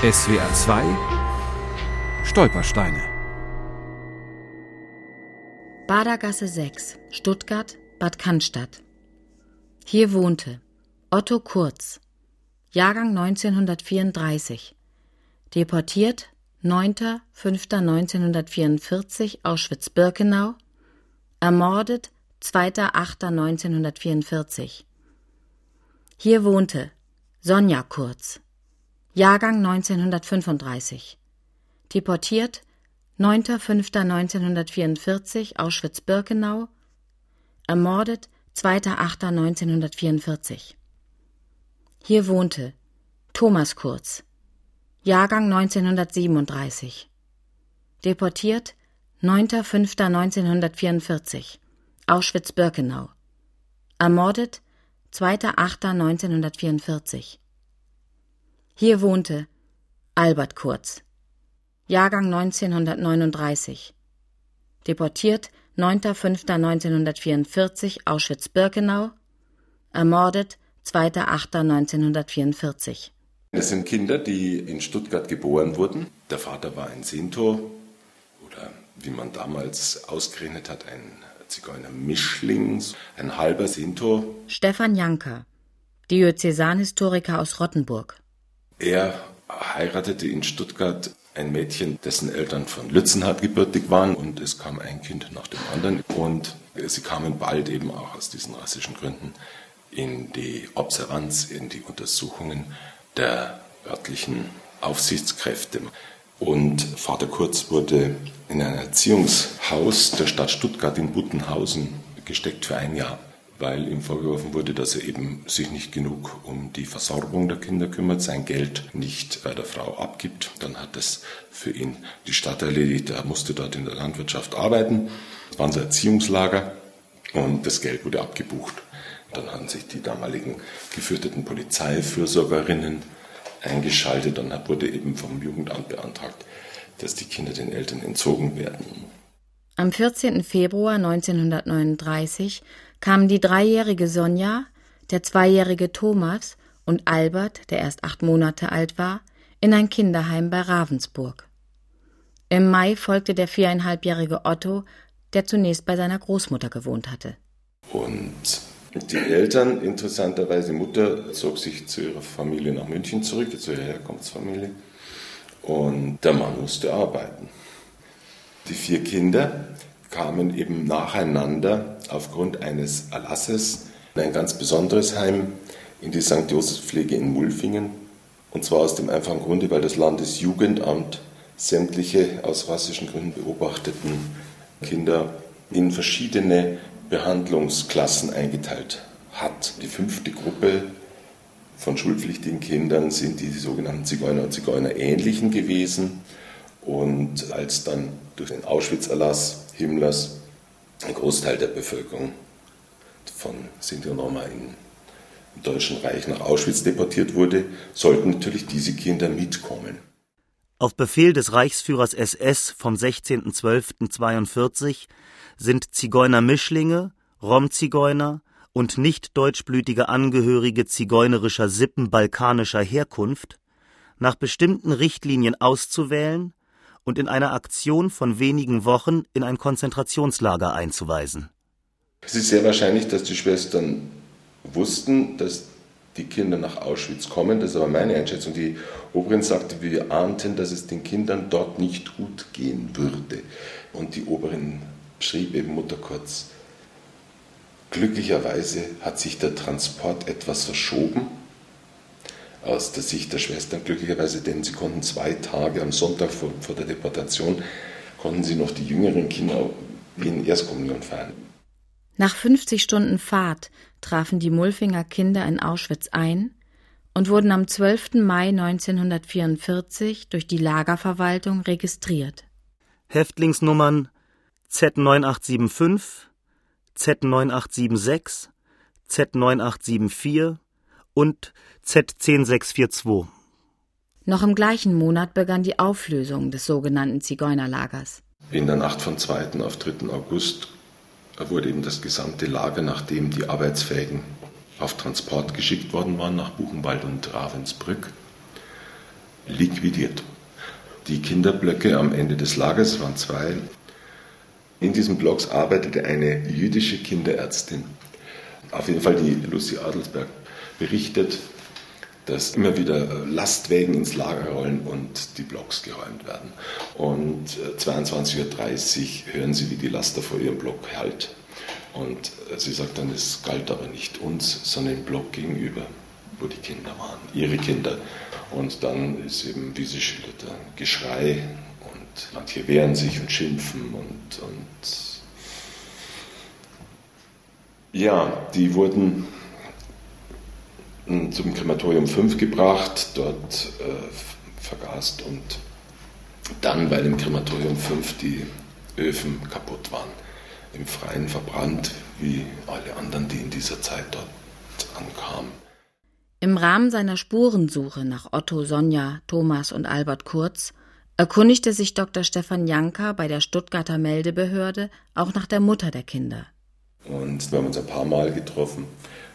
SWR 2 Stolpersteine Badergasse 6, Stuttgart, Bad Cannstatt. Hier wohnte Otto Kurz, Jahrgang 1934, deportiert 9.5.1944 Auschwitz-Birkenau, ermordet 2.8.1944. Hier wohnte Sonja Kurz, Jahrgang 1935, deportiert 9.5.1944 Auschwitz-Birkenau, ermordet 2.8.1944. Hier wohnte Thomas Kurz, Jahrgang 1937, deportiert 9.5.1944 Auschwitz-Birkenau, ermordet 2.8.1944. Hier wohnte Albert Kurz, Jahrgang 1939, deportiert 9.5.1944 Auschwitz-Birkenau, ermordet 2.8.1944. Das sind Kinder, die in Stuttgart geboren wurden. Der Vater war ein Sintor oder wie man damals ausgerechnet hat, ein Zigeuner Mischling, ein halber Sintor. Stefan Janker, Diözesanhistoriker aus Rottenburg. Er heiratete in Stuttgart ein Mädchen, dessen Eltern von Lützenhardt gebürtig waren und es kam ein Kind nach dem anderen und sie kamen bald eben auch aus diesen rassischen Gründen in die Observanz, in die Untersuchungen der örtlichen Aufsichtskräfte. Und Vater Kurz wurde in ein Erziehungshaus der Stadt Stuttgart in Buttenhausen gesteckt für ein Jahr, weil ihm vorgeworfen wurde, dass er eben sich nicht genug um die Versorgung der Kinder kümmert, sein Geld nicht bei der Frau abgibt. Dann hat es für ihn die Stadt erledigt. Er musste dort in der Landwirtschaft arbeiten. Es war ein Erziehungslager und das Geld wurde abgebucht. Dann haben sich die damaligen gefürchteten Polizeifürsorgerinnen eingeschaltet. Dann wurde eben vom Jugendamt beantragt, dass die Kinder den Eltern entzogen werden. Am 14. Februar 1939 kamen die dreijährige Sonja, der zweijährige Thomas und Albert, der erst acht Monate alt war, in ein Kinderheim bei Ravensburg. Im Mai folgte der viereinhalbjährige Otto, der zunächst bei seiner Großmutter gewohnt hatte. Und die Eltern, interessanterweise, Mutter zog sich zu ihrer Familie nach München zurück, zu ihrer Herkunftsfamilie. Und der Mann musste arbeiten. Die vier Kinder kamen eben nacheinander aufgrund eines Erlasses in ein ganz besonderes Heim in die St. Josefspflege in Mulfingen. Und zwar aus dem einfachen Grunde, weil das Landesjugendamt sämtliche aus rassischen Gründen beobachteten Kinder in verschiedene Behandlungsklassen eingeteilt hat. Die fünfte Gruppe von schulpflichtigen Kindern sind die sogenannten Zigeuner und Zigeunerähnlichen gewesen. Und als dann durch den Auschwitz-Erlass Himmlers ein Großteil der Bevölkerung von Sinti und Roma im Deutschen Reich nach Auschwitz deportiert wurde, sollten natürlich diese Kinder mitkommen. Auf Befehl des Reichsführers SS vom 16.12.42 sind Zigeuner-Mischlinge, Rom-Zigeuner und nicht deutschblütige Angehörige zigeunerischer Sippen balkanischer Herkunft nach bestimmten Richtlinien auszuwählen und in einer Aktion von wenigen Wochen in ein Konzentrationslager einzuweisen. Es ist sehr wahrscheinlich, dass die Schwestern wussten, dass die Kinder nach Auschwitz kommen. Das ist aber meine Einschätzung. Die Oberin sagte, wir ahnten, dass es den Kindern dort nicht gut gehen würde. Und die Oberin schrieb eben Mutter kurz, glücklicherweise hat sich der Transport etwas verschoben, aus der Sicht der Schwestern glücklicherweise, denn sie konnten zwei Tage am Sonntag vor, vor der Deportation, konnten sie noch die jüngeren Kinder wie in Erstkommunion feiern. Nach 50 Stunden Fahrt trafen die Mulfinger Kinder in Auschwitz ein und wurden am 12. Mai 1944 durch die Lagerverwaltung registriert. Häftlingsnummern Z9875, Z9876, Z9874 und Z10642. Noch im gleichen Monat begann die Auflösung des sogenannten Zigeunerlagers. In der Nacht von 2. auf 3. August wurde eben das gesamte Lager, nachdem die Arbeitsfähigen auf Transport geschickt worden waren nach Buchenwald und Ravensbrück, liquidiert. Die Kinderblöcke am Ende des Lagers, waren zwei, in diesen Blocks arbeitete eine jüdische Kinderärztin. Auf jeden Fall die Lucy Adelsberg berichtet, dass immer wieder Lastwägen ins Lager rollen und die Blocks geräumt werden. Und 22.30 Uhr hören sie, wie die Laster vor ihrem Block halt. Und sie sagt dann, es galt aber nicht uns, sondern dem Block gegenüber, wo die Kinder waren, ihre Kinder. Und dann ist eben, wie sie schilderte, Geschrei und manche wehren sich und schimpfen und, und ja, die wurden zum Krematorium 5 gebracht, dort äh, vergast und dann, weil im Krematorium 5 die Öfen kaputt waren, im Freien verbrannt, wie alle anderen, die in dieser Zeit dort ankamen. Im Rahmen seiner Spurensuche nach Otto, Sonja, Thomas und Albert Kurz erkundigte sich Dr. Stefan Janka bei der Stuttgarter Meldebehörde auch nach der Mutter der Kinder. Und wir haben uns ein paar Mal getroffen.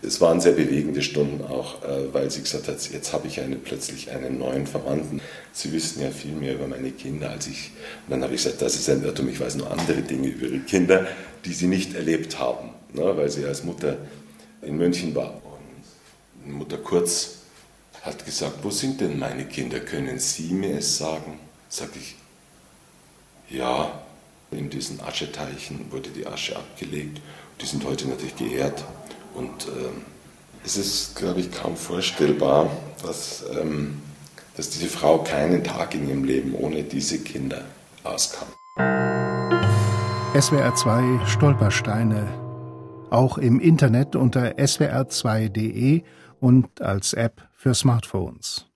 Es waren sehr bewegende Stunden auch, äh, weil sie gesagt hat, jetzt habe ich eine, plötzlich einen neuen Verwandten. Sie wissen ja viel mehr über meine Kinder als ich. Und dann habe ich gesagt, das ist ein Irrtum, ich weiß nur andere Dinge über ihre Kinder, die sie nicht erlebt haben, ne, weil sie als Mutter in München war. Mutter Kurz hat gesagt, wo sind denn meine Kinder? Können Sie mir es sagen? Sag ich, ja, diesen Ascheteichen wurde die Asche abgelegt. Die sind heute natürlich geehrt. Und ähm, es ist, glaube ich, kaum vorstellbar, dass, ähm, dass diese Frau keinen Tag in ihrem Leben ohne diese Kinder auskam. SWR 2 Stolpersteine. Auch im Internet unter swr2.de und als App für Smartphones.